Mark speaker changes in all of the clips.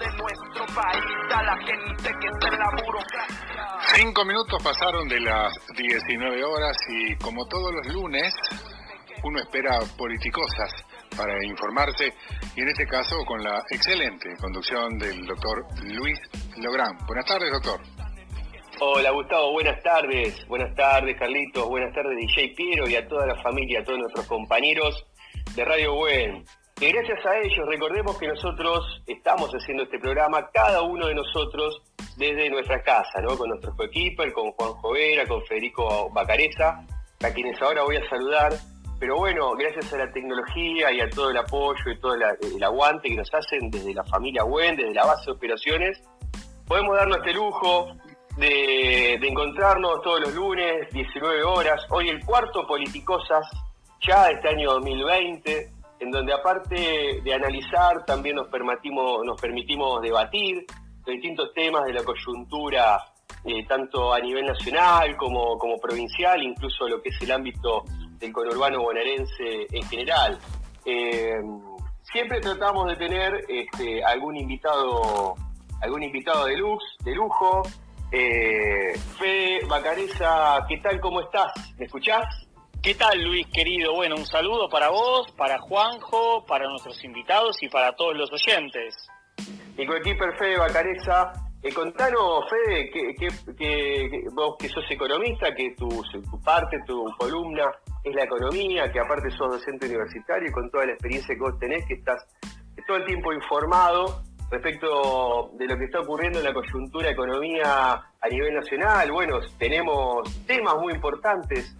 Speaker 1: de nuestro país, a la gente que está en la burocracia.
Speaker 2: Cinco minutos pasaron de las 19 horas y como todos los lunes, uno espera politicosas para informarse y en este caso con la excelente conducción del doctor Luis Lográn. Buenas tardes, doctor.
Speaker 3: Hola Gustavo, buenas tardes. Buenas tardes Carlitos, buenas tardes DJ Piero y a toda la familia, a todos nuestros compañeros de Radio Buen. Y gracias a ellos, recordemos que nosotros estamos haciendo este programa, cada uno de nosotros desde nuestra casa, ¿no? Con nuestro coequiper, con Juan Jovera, con Federico Bacareza, a quienes ahora voy a saludar. Pero bueno, gracias a la tecnología y a todo el apoyo y todo el aguante que nos hacen desde la familia Buen, desde la base de operaciones, podemos darnos este lujo de, encontrarnos todos los lunes, 19 horas. Hoy el cuarto Politicosas, ya este año 2020, en donde aparte de analizar, también nos permitimos, debatir distintos temas de la coyuntura, eh, tanto a nivel nacional como, como provincial, incluso lo que es el ámbito del conurbano bonaerense en general. Eh, siempre tratamos de tener este, algún invitado algún invitado de luz, de lujo, eh, Fede Bacareza, ¿qué tal? ¿Cómo estás? ¿Me escuchás?
Speaker 4: ¿Qué tal, Luis, querido? Bueno, un saludo para vos, para Juanjo, para nuestros invitados y para todos los oyentes.
Speaker 3: Mi coequiper Fede Bacareza, eh, contanos, Fede, que, vos que sos economista, que tu, parte, tu columna es la economía, que aparte sos docente universitario y con toda la experiencia que vos tenés, que estás todo el tiempo informado respecto de lo que está ocurriendo en la coyuntura economía a nivel nacional. Bueno, tenemos temas muy importantes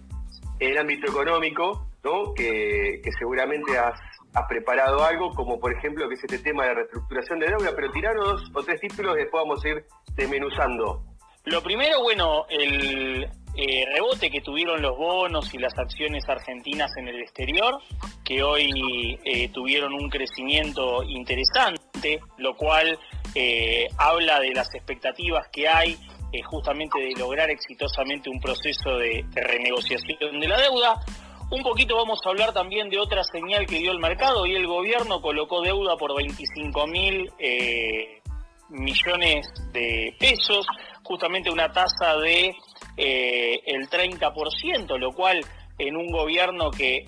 Speaker 3: en el ámbito económico, ¿no? que, seguramente has, preparado algo, como por ejemplo que es este tema de reestructuración de deuda, pero tiraros o tres títulos que después vamos a ir desmenuzando.
Speaker 4: Lo primero, bueno, el, eh, rebote que tuvieron los bonos y las acciones argentinas en el exterior, que hoy eh, tuvieron un crecimiento interesante, lo cual eh, habla de las expectativas que hay justamente de lograr exitosamente un proceso de, renegociación de la deuda. Un poquito vamos a hablar también de otra señal que dio el mercado y el gobierno colocó deuda por 25 mil millones de pesos, justamente una tasa de eh, el 30%, lo cual en un gobierno que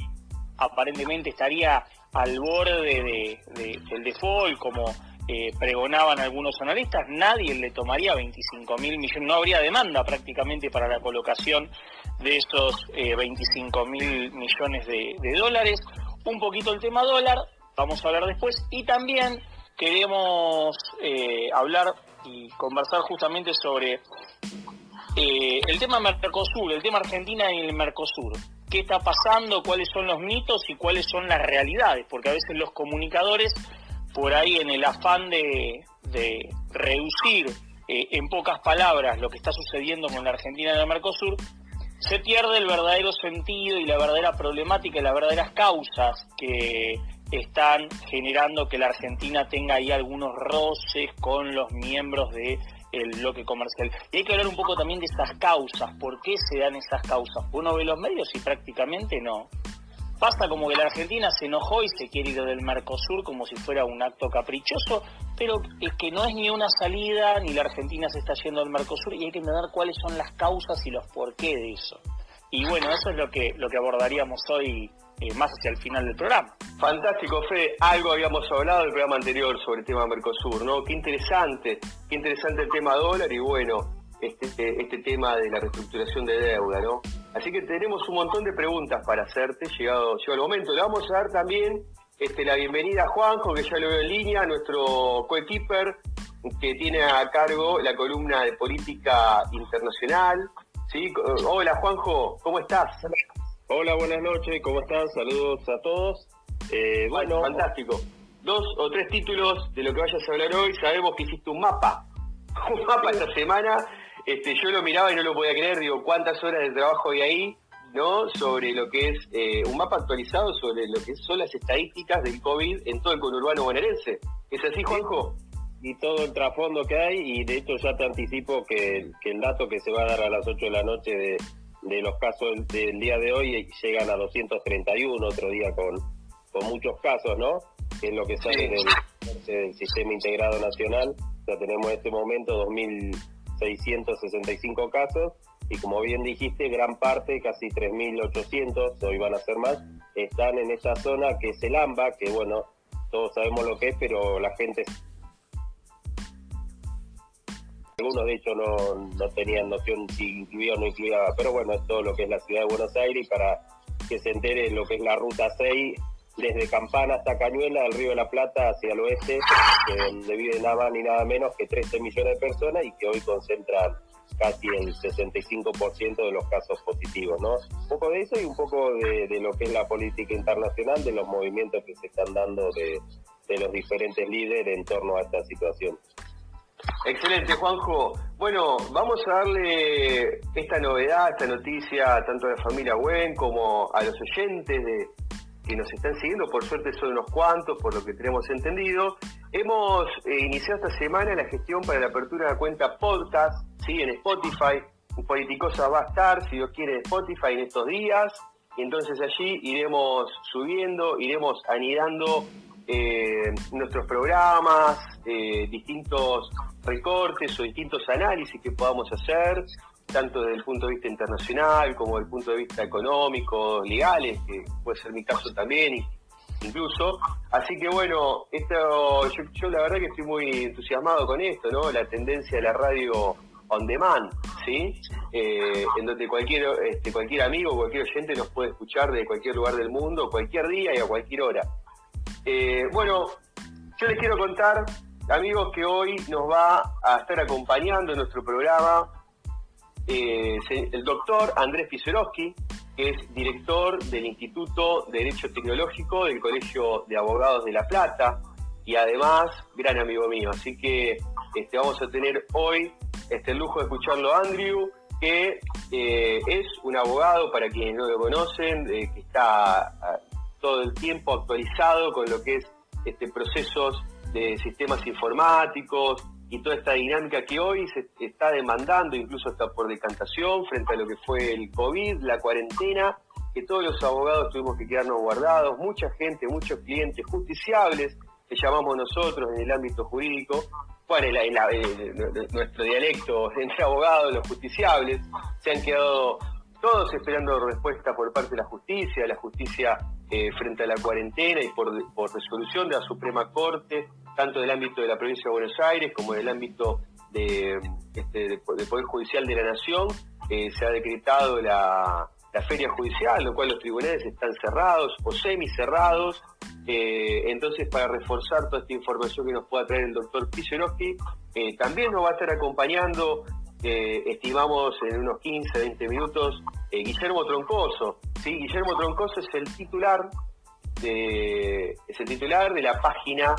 Speaker 4: aparentemente estaría al borde del default, como eh, pregonaban algunos analistas, nadie le tomaría 25 mil millones, no habría demanda prácticamente para la colocación de esos 25 eh, mil millones de, dólares. Un poquito el tema dólar, vamos a hablar después, y también queremos hablar y conversar justamente sobre eh, el tema Mercosur, el tema Argentina y el Mercosur. ¿Qué está pasando? ¿Cuáles son los mitos y cuáles son las realidades? Porque a veces los comunicadores, por ahí en el afán de, reducir eh, en pocas palabras lo que está sucediendo con la Argentina y el Mercosur, se pierde el verdadero sentido y la verdadera problemática y las verdaderas causas que están generando que la Argentina tenga ahí algunos roces con los miembros de el bloque comercial. Y hay que hablar un poco también de esas causas, por qué se dan esas causas. Uno ve los medios y prácticamente no. Pasa como que la Argentina se enojó y se quiere ir del Mercosur como si fuera un acto caprichoso, pero es que no es ni una salida, ni la Argentina se está yendo al Mercosur y hay que entender cuáles son las causas y los por qué de eso. Y bueno, eso es lo que, lo que abordaríamos hoy eh, más hacia el final del programa.
Speaker 3: Fantástico, Fede. Algo habíamos hablado del programa anterior sobre el tema Mercosur, ¿no? Qué interesante, qué interesante el tema dólar y bueno, este, este tema de la reestructuración de deuda, ¿no? Así que tenemos un montón de preguntas para hacerte, llegado, llegado el momento. Le vamos a dar también este, la bienvenida a Juanjo, que ya lo veo en línea, nuestro coequiper, que tiene a cargo la columna de política internacional. ¿sí? Hola Juanjo, ¿cómo estás?
Speaker 5: Hola, buenas noches, ¿cómo están? Saludos a todos.
Speaker 3: Eh, bueno, fantástico. Dos o tres títulos de lo que vayas a hablar hoy. Sabemos que hiciste un mapa. Un mapa esta semana. Este, yo lo miraba y no lo podía creer. Digo, ¿cuántas horas de trabajo hay ahí? ¿no? Sobre lo que es eh, un mapa actualizado sobre lo que son las estadísticas del COVID en todo el conurbano bonaerense. ¿Es así, Juanjo?
Speaker 5: Y todo el trasfondo que hay, y de hecho ya te anticipo que, que el dato que se va a dar a las 8 de la noche de, de los casos del, día de hoy llegan a 231, otro día con, con muchos casos, ¿no? Que es lo que sale del Sistema Integrado Nacional. Ya tenemos en este momento 2.665 casos y como bien dijiste, gran parte, casi 3.800, hoy van a ser más, están en esa zona que es el AMBA, que bueno, todos sabemos lo que es, pero la gente... Algunos de hecho no, no tenían noción si incluía o no incluía, pero bueno, es todo lo que es la ciudad de Buenos Aires para que se entere lo que es la ruta 6, desde Campana hasta Cañuela, del Río de la Plata hacia el oeste, donde viven nada más ni nada menos que 13 millones de personas y que hoy concentran casi el 65% de los casos positivos, ¿no? Un poco de eso y un poco de, lo que es la política internacional, de los movimientos que se están dando de, los diferentes líderes en torno a esta situación.
Speaker 3: Excelente, Juanjo. Bueno, vamos a darle esta novedad, esta noticia, tanto a la familia Gwen como a los oyentes de, que nos están siguiendo, por suerte son unos cuantos, por lo que tenemos entendido. Hemos eh, iniciado esta semana la gestión para la apertura de la cuenta podcast, ¿sí? en Spotify. Politicosa va a estar, si Dios quiere, en Spotify en estos días. Y entonces allí iremos subiendo, iremos anidando eh, nuestros programas, eh, distintos recortes o distintos análisis que podamos hacer tanto desde el punto de vista internacional como desde el punto de vista económico, legales, que puede ser mi caso también, incluso. Así que bueno, esto yo, la verdad que estoy muy entusiasmado con esto, ¿no? La tendencia de la radio on demand, ¿sí? Eh, en donde cualquier, este, cualquier amigo, cualquier oyente nos puede escuchar de cualquier lugar del mundo, cualquier día y a cualquier hora. Eh, bueno, yo les quiero contar, amigos, que hoy nos va a estar acompañando en nuestro programa eh, el doctor Andrés Pisorowski, que es director del Instituto de Derecho Tecnológico del Colegio de Abogados de La Plata y además gran amigo mío. Así que este, vamos a tener hoy este, lujo de escucharlo Andrew, que eh, es un abogado, para quienes no lo conocen, que está ah, todo el tiempo actualizado con lo que es este, procesos de sistemas informáticos, y toda esta dinámica que hoy se está demandando, incluso hasta por decantación, frente a lo que fue el COVID, la cuarentena, que todos los abogados tuvimos que quedarnos guardados, mucha gente, muchos clientes justiciables, que llamamos nosotros en el ámbito jurídico, cuál es nuestro dialecto entre abogados, los justiciables, se han quedado todos esperando respuesta por parte de la justicia, la justicia eh, frente a la cuarentena y por, resolución de la Suprema Corte tanto del ámbito de la provincia de Buenos Aires como del ámbito de, este, Poder Judicial de la Nación, eh, se ha decretado la, feria judicial, lo cual los tribunales están cerrados o semi-cerrados. Eh, entonces, para reforzar toda esta información que nos pueda traer el doctor eh, también nos va a estar acompañando, estimamos en unos 15, 20 minutos, Guillermo Troncoso. ¿sí? Guillermo Troncoso es el titular de, es el titular de la página